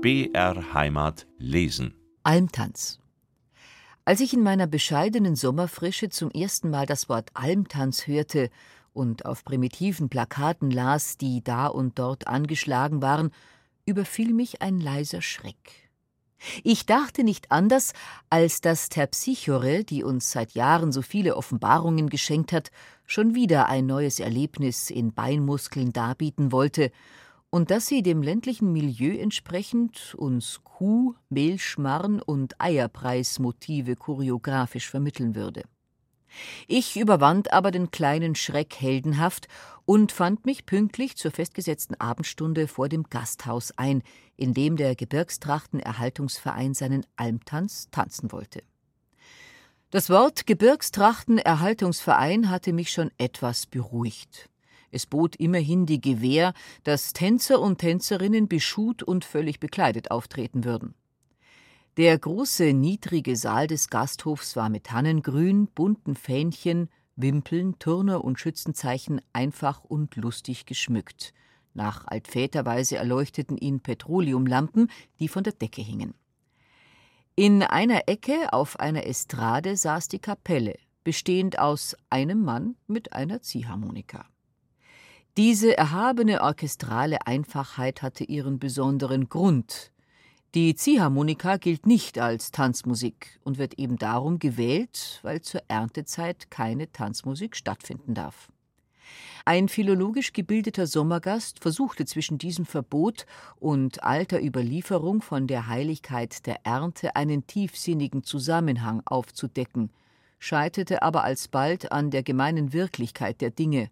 BR Heimat lesen. Almtanz. Als ich in meiner bescheidenen Sommerfrische zum ersten Mal das Wort Almtanz hörte und auf primitiven Plakaten las, die da und dort angeschlagen waren, überfiel mich ein leiser Schreck. Ich dachte nicht anders, als dass Terpsichore, die uns seit Jahren so viele Offenbarungen geschenkt hat, schon wieder ein neues Erlebnis in Beinmuskeln darbieten wollte und dass sie dem ländlichen Milieu entsprechend uns Kuh-, Mehlschmarrn- und Eierpreismotive choreografisch vermitteln würde. Ich überwand aber den kleinen Schreck heldenhaft und fand mich pünktlich zur festgesetzten Abendstunde vor dem Gasthaus ein, in dem der Gebirgstrachtenerhaltungsverein seinen Almtanz tanzen wollte. Das Wort Gebirgstrachtenerhaltungsverein hatte mich schon etwas beruhigt. Es bot immerhin die Gewähr, dass Tänzer und Tänzerinnen beschut und völlig bekleidet auftreten würden. Der große, niedrige Saal des Gasthofs war mit Tannengrün, bunten Fähnchen, Wimpeln, Turner und Schützenzeichen einfach und lustig geschmückt. Nach altväterweise erleuchteten ihn Petroleumlampen, die von der Decke hingen. In einer Ecke auf einer Estrade saß die Kapelle, bestehend aus einem Mann mit einer Ziehharmonika. Diese erhabene orchestrale Einfachheit hatte ihren besonderen Grund. Die Ziehharmonika gilt nicht als Tanzmusik und wird eben darum gewählt, weil zur Erntezeit keine Tanzmusik stattfinden darf. Ein philologisch gebildeter Sommergast versuchte zwischen diesem Verbot und alter Überlieferung von der Heiligkeit der Ernte einen tiefsinnigen Zusammenhang aufzudecken, scheiterte aber alsbald an der gemeinen Wirklichkeit der Dinge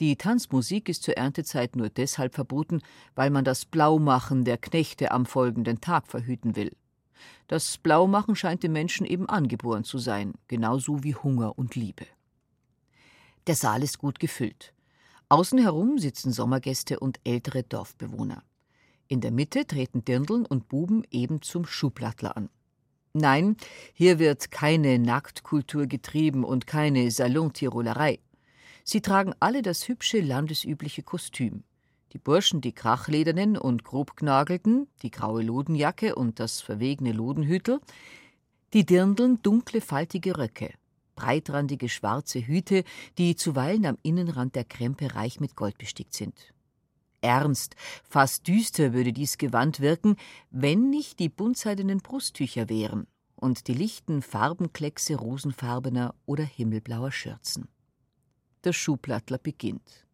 die Tanzmusik ist zur Erntezeit nur deshalb verboten, weil man das Blaumachen der Knechte am folgenden Tag verhüten will. Das Blaumachen scheint dem Menschen eben angeboren zu sein, genauso wie Hunger und Liebe. Der Saal ist gut gefüllt. Außen herum sitzen Sommergäste und ältere Dorfbewohner. In der Mitte treten Dirndln und Buben eben zum Schublattler an. Nein, hier wird keine Nacktkultur getrieben und keine Salontirolerei. Sie tragen alle das hübsche landesübliche Kostüm. Die Burschen die krachledernen und grobgnagelten, die graue Lodenjacke und das verwegene Lodenhütel, die Dirndeln dunkle faltige Röcke, breitrandige schwarze Hüte, die zuweilen am Innenrand der Krempe reich mit Gold bestickt sind. Ernst, fast düster würde dies Gewand wirken, wenn nicht die buntseidenen Brusttücher wären und die lichten Farbenkleckse rosenfarbener oder himmelblauer Schürzen der Schuhplattler beginnt.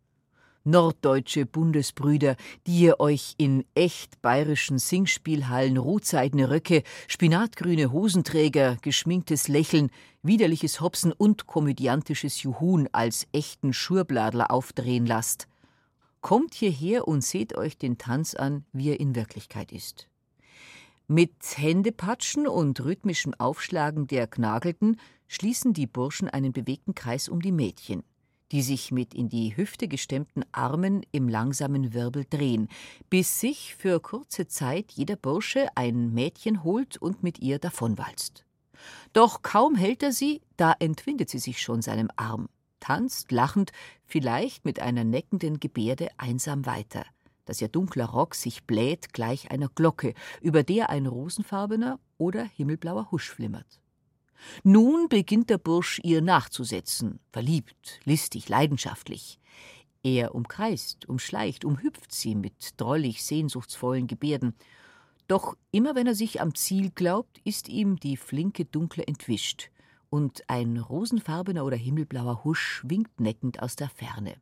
Norddeutsche Bundesbrüder, die ihr euch in echt bayerischen Singspielhallen rotseidene Röcke, spinatgrüne Hosenträger, geschminktes Lächeln, widerliches Hopsen und komödiantisches Juhun als echten Schurbladler aufdrehen lasst. Kommt hierher und seht euch den Tanz an, wie er in Wirklichkeit ist. Mit Händepatschen und rhythmischem Aufschlagen der Knagelten schließen die Burschen einen bewegten Kreis um die Mädchen die sich mit in die Hüfte gestemmten Armen im langsamen Wirbel drehen, bis sich für kurze Zeit jeder Bursche ein Mädchen holt und mit ihr davonwalzt. Doch kaum hält er sie, da entwindet sie sich schon seinem Arm, tanzt lachend, vielleicht mit einer neckenden Gebärde einsam weiter, dass ihr dunkler Rock sich bläht gleich einer Glocke, über der ein rosenfarbener oder himmelblauer Husch flimmert. Nun beginnt der Bursch ihr nachzusetzen, verliebt, listig, leidenschaftlich. Er umkreist, umschleicht, umhüpft sie mit drollig sehnsuchtsvollen Gebärden. Doch immer wenn er sich am Ziel glaubt, ist ihm die flinke Dunkle entwischt, und ein rosenfarbener oder himmelblauer Husch winkt neckend aus der Ferne.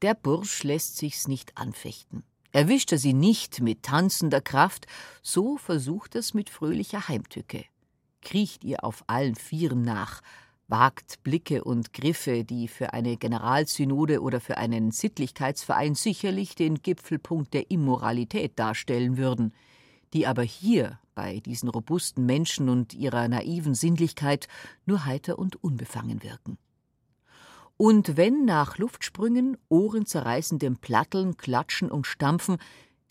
Der Bursch lässt sich's nicht anfechten. Erwischt er sie nicht mit tanzender Kraft, so versucht er's mit fröhlicher Heimtücke kriecht ihr auf allen Vieren nach, wagt Blicke und Griffe, die für eine Generalsynode oder für einen Sittlichkeitsverein sicherlich den Gipfelpunkt der Immoralität darstellen würden, die aber hier bei diesen robusten Menschen und ihrer naiven Sinnlichkeit nur heiter und unbefangen wirken. Und wenn nach Luftsprüngen, ohrenzerreißendem Platteln, Klatschen und Stampfen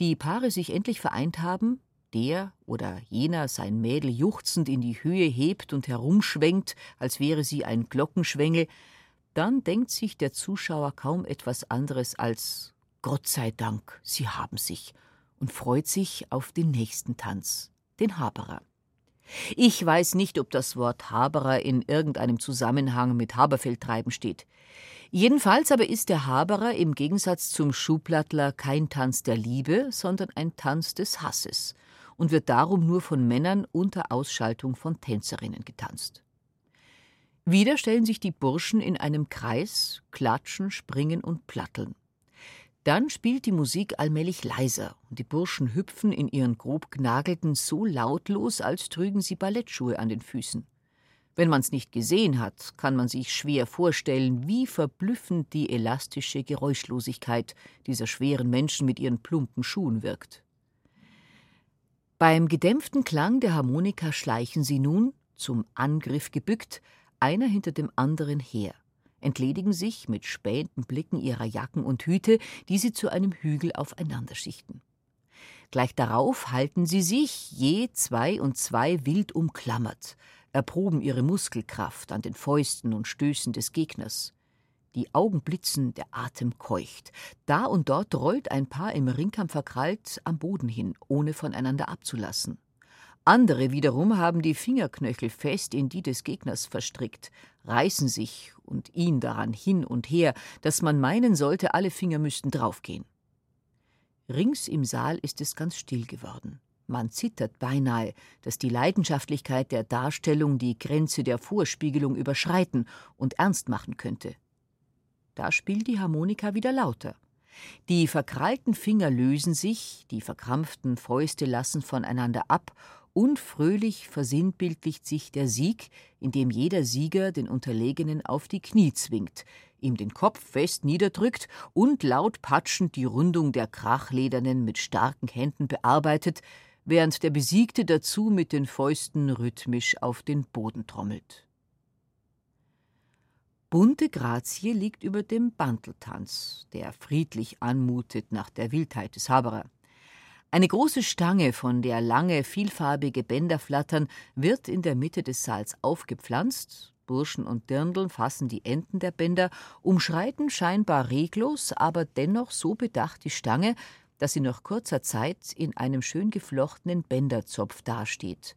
die Paare sich endlich vereint haben, der oder jener sein Mädel juchzend in die Höhe hebt und herumschwenkt, als wäre sie ein Glockenschwengel, dann denkt sich der Zuschauer kaum etwas anderes als Gott sei Dank, sie haben sich, und freut sich auf den nächsten Tanz, den Haberer. Ich weiß nicht, ob das Wort Haberer in irgendeinem Zusammenhang mit Haberfeldtreiben steht. Jedenfalls aber ist der Haberer im Gegensatz zum Schuhplattler kein Tanz der Liebe, sondern ein Tanz des Hasses und wird darum nur von Männern unter Ausschaltung von Tänzerinnen getanzt. Wieder stellen sich die Burschen in einem Kreis, klatschen, springen und platteln. Dann spielt die Musik allmählich leiser und die Burschen hüpfen in ihren grob gnagelten so lautlos, als trügen sie Ballettschuhe an den Füßen. Wenn man's nicht gesehen hat, kann man sich schwer vorstellen, wie verblüffend die elastische Geräuschlosigkeit dieser schweren Menschen mit ihren plumpen Schuhen wirkt. Beim gedämpften Klang der Harmonika schleichen sie nun, zum Angriff gebückt, einer hinter dem anderen her entledigen sich mit spähenden Blicken ihrer Jacken und Hüte, die sie zu einem Hügel aufeinander schichten. Gleich darauf halten sie sich, je zwei und zwei wild umklammert, erproben ihre Muskelkraft an den Fäusten und Stößen des Gegners. Die Augen blitzen, der Atem keucht. Da und dort rollt ein Paar im Ringkampf verkrallt am Boden hin, ohne voneinander abzulassen. Andere wiederum haben die Fingerknöchel fest in die des Gegners verstrickt, reißen sich und ihn daran hin und her, dass man meinen sollte, alle Finger müssten draufgehen. Rings im Saal ist es ganz still geworden. Man zittert beinahe, dass die Leidenschaftlichkeit der Darstellung die Grenze der Vorspiegelung überschreiten und ernst machen könnte. Da spielt die Harmonika wieder lauter. Die verkrallten Finger lösen sich, die verkrampften Fäuste lassen voneinander ab Unfröhlich versinnbildlicht sich der Sieg, indem jeder Sieger den Unterlegenen auf die Knie zwingt, ihm den Kopf fest niederdrückt und laut patschend die Rundung der Krachledernen mit starken Händen bearbeitet, während der Besiegte dazu mit den Fäusten rhythmisch auf den Boden trommelt. Bunte Grazie liegt über dem Banteltanz, der friedlich anmutet nach der Wildheit des Haberer. Eine große Stange, von der lange, vielfarbige Bänder flattern, wird in der Mitte des Saals aufgepflanzt. Burschen und Dirndl fassen die Enden der Bänder, umschreiten scheinbar reglos, aber dennoch so bedacht die Stange, dass sie nach kurzer Zeit in einem schön geflochtenen Bänderzopf dasteht,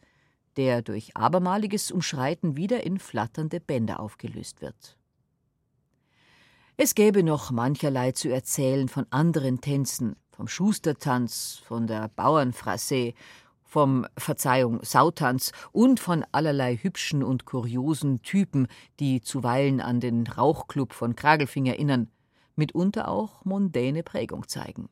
der durch abermaliges Umschreiten wieder in flatternde Bänder aufgelöst wird. Es gäbe noch mancherlei zu erzählen von anderen Tänzen, vom Schustertanz, von der Bauernfrasse, vom Verzeihung Sautanz und von allerlei hübschen und kuriosen Typen, die zuweilen an den Rauchclub von Kragelfing erinnern, mitunter auch mondäne Prägung zeigen.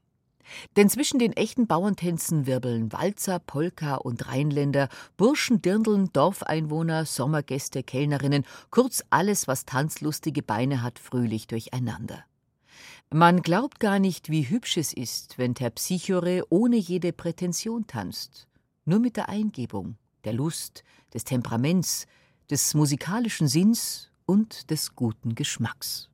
Denn zwischen den echten Bauerntänzen wirbeln Walzer, Polka und Rheinländer, Burschen, Dirndeln, Dorfeinwohner, Sommergäste, Kellnerinnen, kurz alles, was tanzlustige Beine hat, fröhlich durcheinander. Man glaubt gar nicht, wie hübsch es ist, wenn Terpsichore ohne jede Prätension tanzt, nur mit der Eingebung, der Lust, des Temperaments, des musikalischen Sinns und des guten Geschmacks.